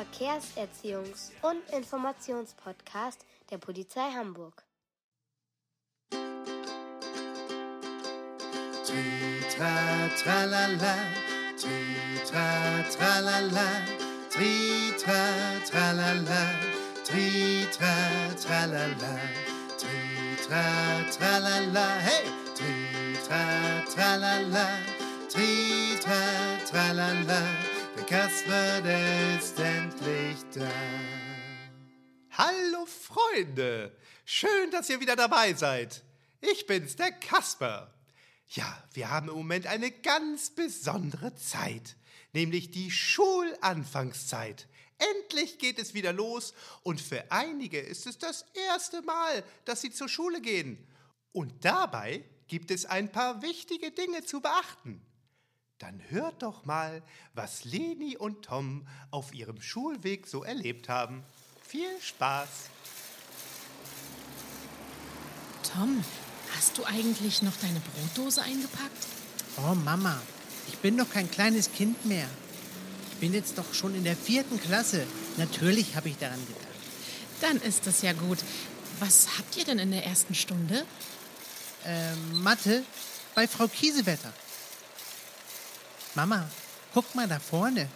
Verkehrserziehungs- und Informationspodcast der Polizei Hamburg. Tritra tralala, tritra tralala, tritra tralala, tritra tralala, tritra tralala, hey, tritra tralala, tritra tralala, der Kasper, der ist endlich da. Hallo Freunde, schön, dass ihr wieder dabei seid. Ich bin's, der Kasper. Ja, wir haben im Moment eine ganz besondere Zeit, nämlich die Schulanfangszeit. Endlich geht es wieder los und für einige ist es das erste Mal, dass sie zur Schule gehen. Und dabei gibt es ein paar wichtige Dinge zu beachten. Dann hört doch mal, was Leni und Tom auf ihrem Schulweg so erlebt haben. Viel Spaß! Tom, hast du eigentlich noch deine Brotdose eingepackt? Oh Mama, ich bin doch kein kleines Kind mehr. Ich bin jetzt doch schon in der vierten Klasse. Natürlich habe ich daran gedacht. Dann ist es ja gut. Was habt ihr denn in der ersten Stunde? Ähm, Mathe bei Frau Kiesewetter. Mama, guck mal da vorne.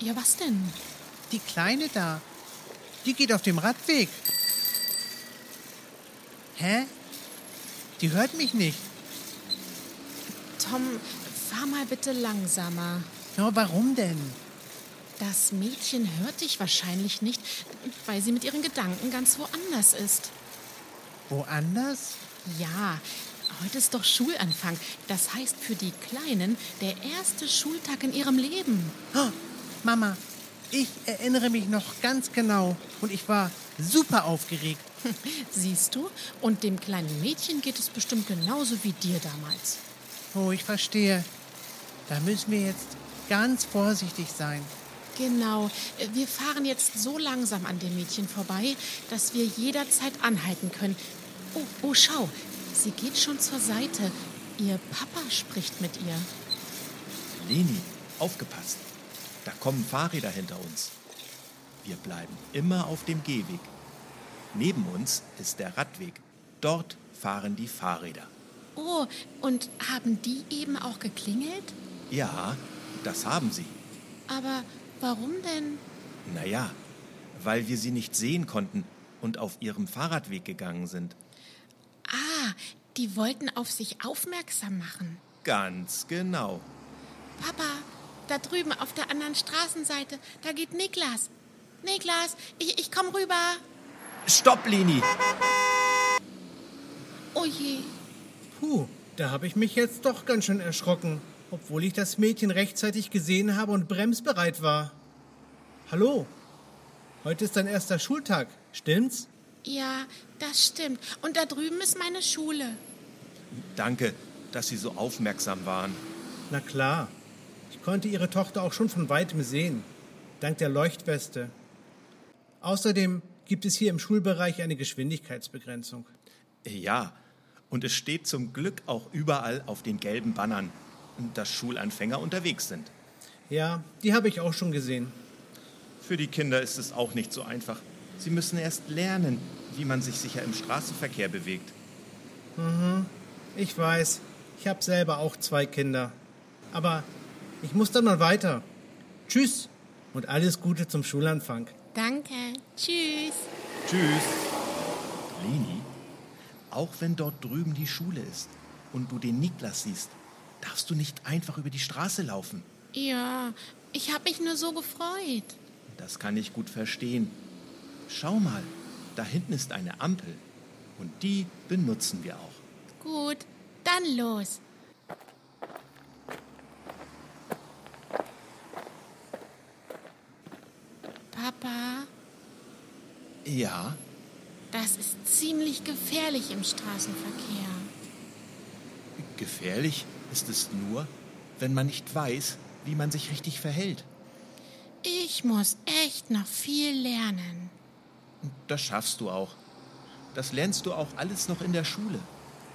Ja, was denn? Die Kleine da. Die geht auf dem Radweg. Hä? Die hört mich nicht. Tom, fahr mal bitte langsamer. Ja, warum denn? Das Mädchen hört dich wahrscheinlich nicht, weil sie mit ihren Gedanken ganz woanders ist. Woanders? Ja, heute ist doch Schulanfang. Das heißt für die Kleinen der erste Schultag in ihrem Leben. Oh, Mama, ich erinnere mich noch ganz genau. Und ich war super aufgeregt. Siehst du? Und dem kleinen Mädchen geht es bestimmt genauso wie dir damals. Oh, ich verstehe. Da müssen wir jetzt ganz vorsichtig sein. Genau. Wir fahren jetzt so langsam an dem Mädchen vorbei, dass wir jederzeit anhalten können. Oh, oh, schau. Sie geht schon zur Seite. Ihr Papa spricht mit ihr. Leni, aufgepasst. Da kommen Fahrräder hinter uns. Wir bleiben immer auf dem Gehweg. Neben uns ist der Radweg. Dort fahren die Fahrräder. Oh, und haben die eben auch geklingelt? Ja, das haben sie. Aber warum denn? Naja, weil wir sie nicht sehen konnten und auf ihrem Fahrradweg gegangen sind. Die wollten auf sich aufmerksam machen. Ganz genau. Papa, da drüben auf der anderen Straßenseite, da geht Niklas. Niklas, ich, ich komm rüber. Stopp, Leni! Oh je. Puh, da habe ich mich jetzt doch ganz schön erschrocken, obwohl ich das Mädchen rechtzeitig gesehen habe und bremsbereit war. Hallo, heute ist dein erster Schultag, stimmt's? Ja, das stimmt. Und da drüben ist meine Schule. Danke, dass Sie so aufmerksam waren. Na klar, ich konnte Ihre Tochter auch schon von weitem sehen, dank der Leuchtweste. Außerdem gibt es hier im Schulbereich eine Geschwindigkeitsbegrenzung. Ja, und es steht zum Glück auch überall auf den gelben Bannern, dass Schulanfänger unterwegs sind. Ja, die habe ich auch schon gesehen. Für die Kinder ist es auch nicht so einfach. Sie müssen erst lernen, wie man sich sicher im Straßenverkehr bewegt. Ich weiß, ich habe selber auch zwei Kinder. Aber ich muss dann mal weiter. Tschüss und alles Gute zum Schulanfang. Danke. Tschüss. Tschüss. Leni, auch wenn dort drüben die Schule ist und du den Niklas siehst, darfst du nicht einfach über die Straße laufen. Ja, ich habe mich nur so gefreut. Das kann ich gut verstehen. Schau mal, da hinten ist eine Ampel und die benutzen wir auch. Gut, dann los. Papa, Ja, das ist ziemlich gefährlich im Straßenverkehr. gefährlich ist es nur, wenn man nicht weiß, wie man sich richtig verhält. Ich muss echt noch viel lernen. Das schaffst du auch. Das lernst du auch alles noch in der Schule.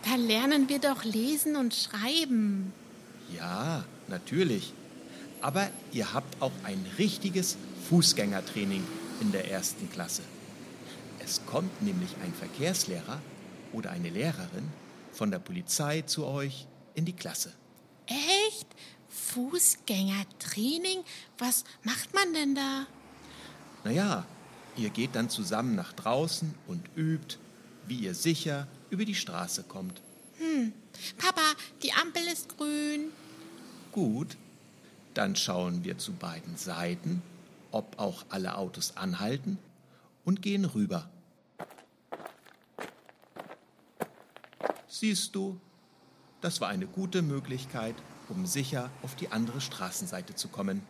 Da lernen wir doch lesen und schreiben. Ja, natürlich. Aber ihr habt auch ein richtiges Fußgängertraining in der ersten Klasse. Es kommt nämlich ein Verkehrslehrer oder eine Lehrerin von der Polizei zu euch in die Klasse. Echt? Fußgängertraining? Was macht man denn da? Naja, ihr geht dann zusammen nach draußen und übt, wie ihr sicher über die Straße kommt. Papa, die Ampel ist grün. Gut, dann schauen wir zu beiden Seiten, ob auch alle Autos anhalten und gehen rüber. Siehst du, das war eine gute Möglichkeit, um sicher auf die andere Straßenseite zu kommen.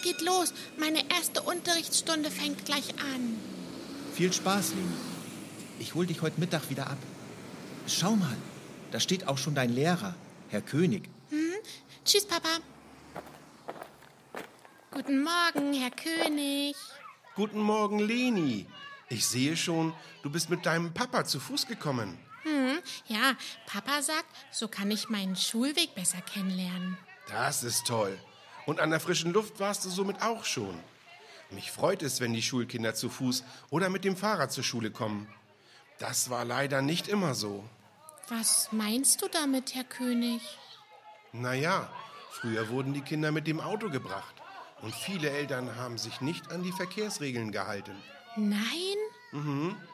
Es geht los. Meine erste Unterrichtsstunde fängt gleich an. Viel Spaß, Leni. Ich hol dich heute Mittag wieder ab. Schau mal, da steht auch schon dein Lehrer, Herr König. Tschüss, Papa. Guten Morgen, Herr König. Guten Morgen, Leni. Ich sehe schon, du bist mit deinem Papa zu Fuß gekommen. Ja, Papa sagt, so kann ich meinen Schulweg besser kennenlernen. Das ist toll. Und an der frischen Luft warst du somit auch schon. Mich freut es, wenn die Schulkinder zu Fuß oder mit dem Fahrrad zur Schule kommen. Das war leider nicht immer so. Was meinst du damit, Herr König? Naja, früher wurden die Kinder mit dem Auto gebracht. Und viele Eltern haben sich nicht an die Verkehrsregeln gehalten. Nein?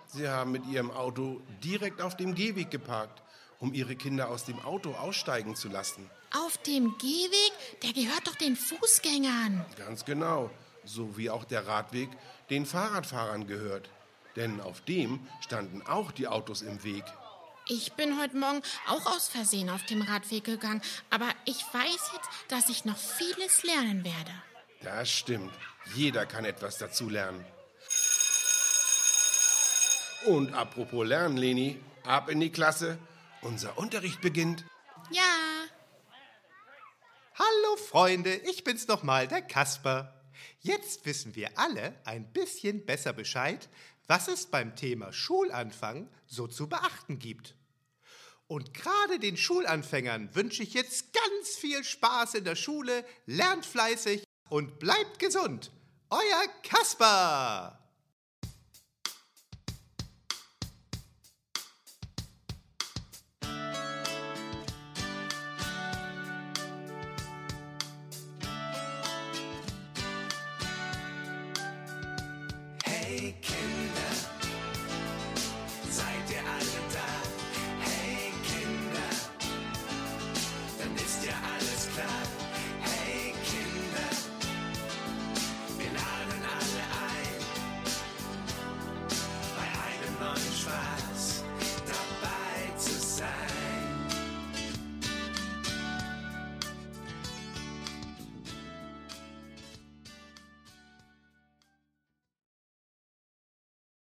Sie haben mit ihrem Auto direkt auf dem Gehweg geparkt, um ihre Kinder aus dem Auto aussteigen zu lassen. Auf dem Gehweg? Der gehört doch den Fußgängern. Ganz genau, so wie auch der Radweg den Fahrradfahrern gehört. Denn auf dem standen auch die Autos im Weg. Ich bin heute Morgen auch aus Versehen auf dem Radweg gegangen, aber ich weiß jetzt, dass ich noch vieles lernen werde. Das stimmt. Jeder kann etwas dazu lernen. Und apropos Lernen, Leni, ab in die Klasse. Unser Unterricht beginnt. Ja, Hallo Freunde, ich bin's nochmal, der Kasper. Jetzt wissen wir alle ein bisschen besser Bescheid, was es beim Thema Schulanfang so zu beachten gibt. Und gerade den Schulanfängern wünsche ich jetzt ganz viel Spaß in der Schule, lernt fleißig und bleibt gesund. Euer Kasper! Hey Kinder,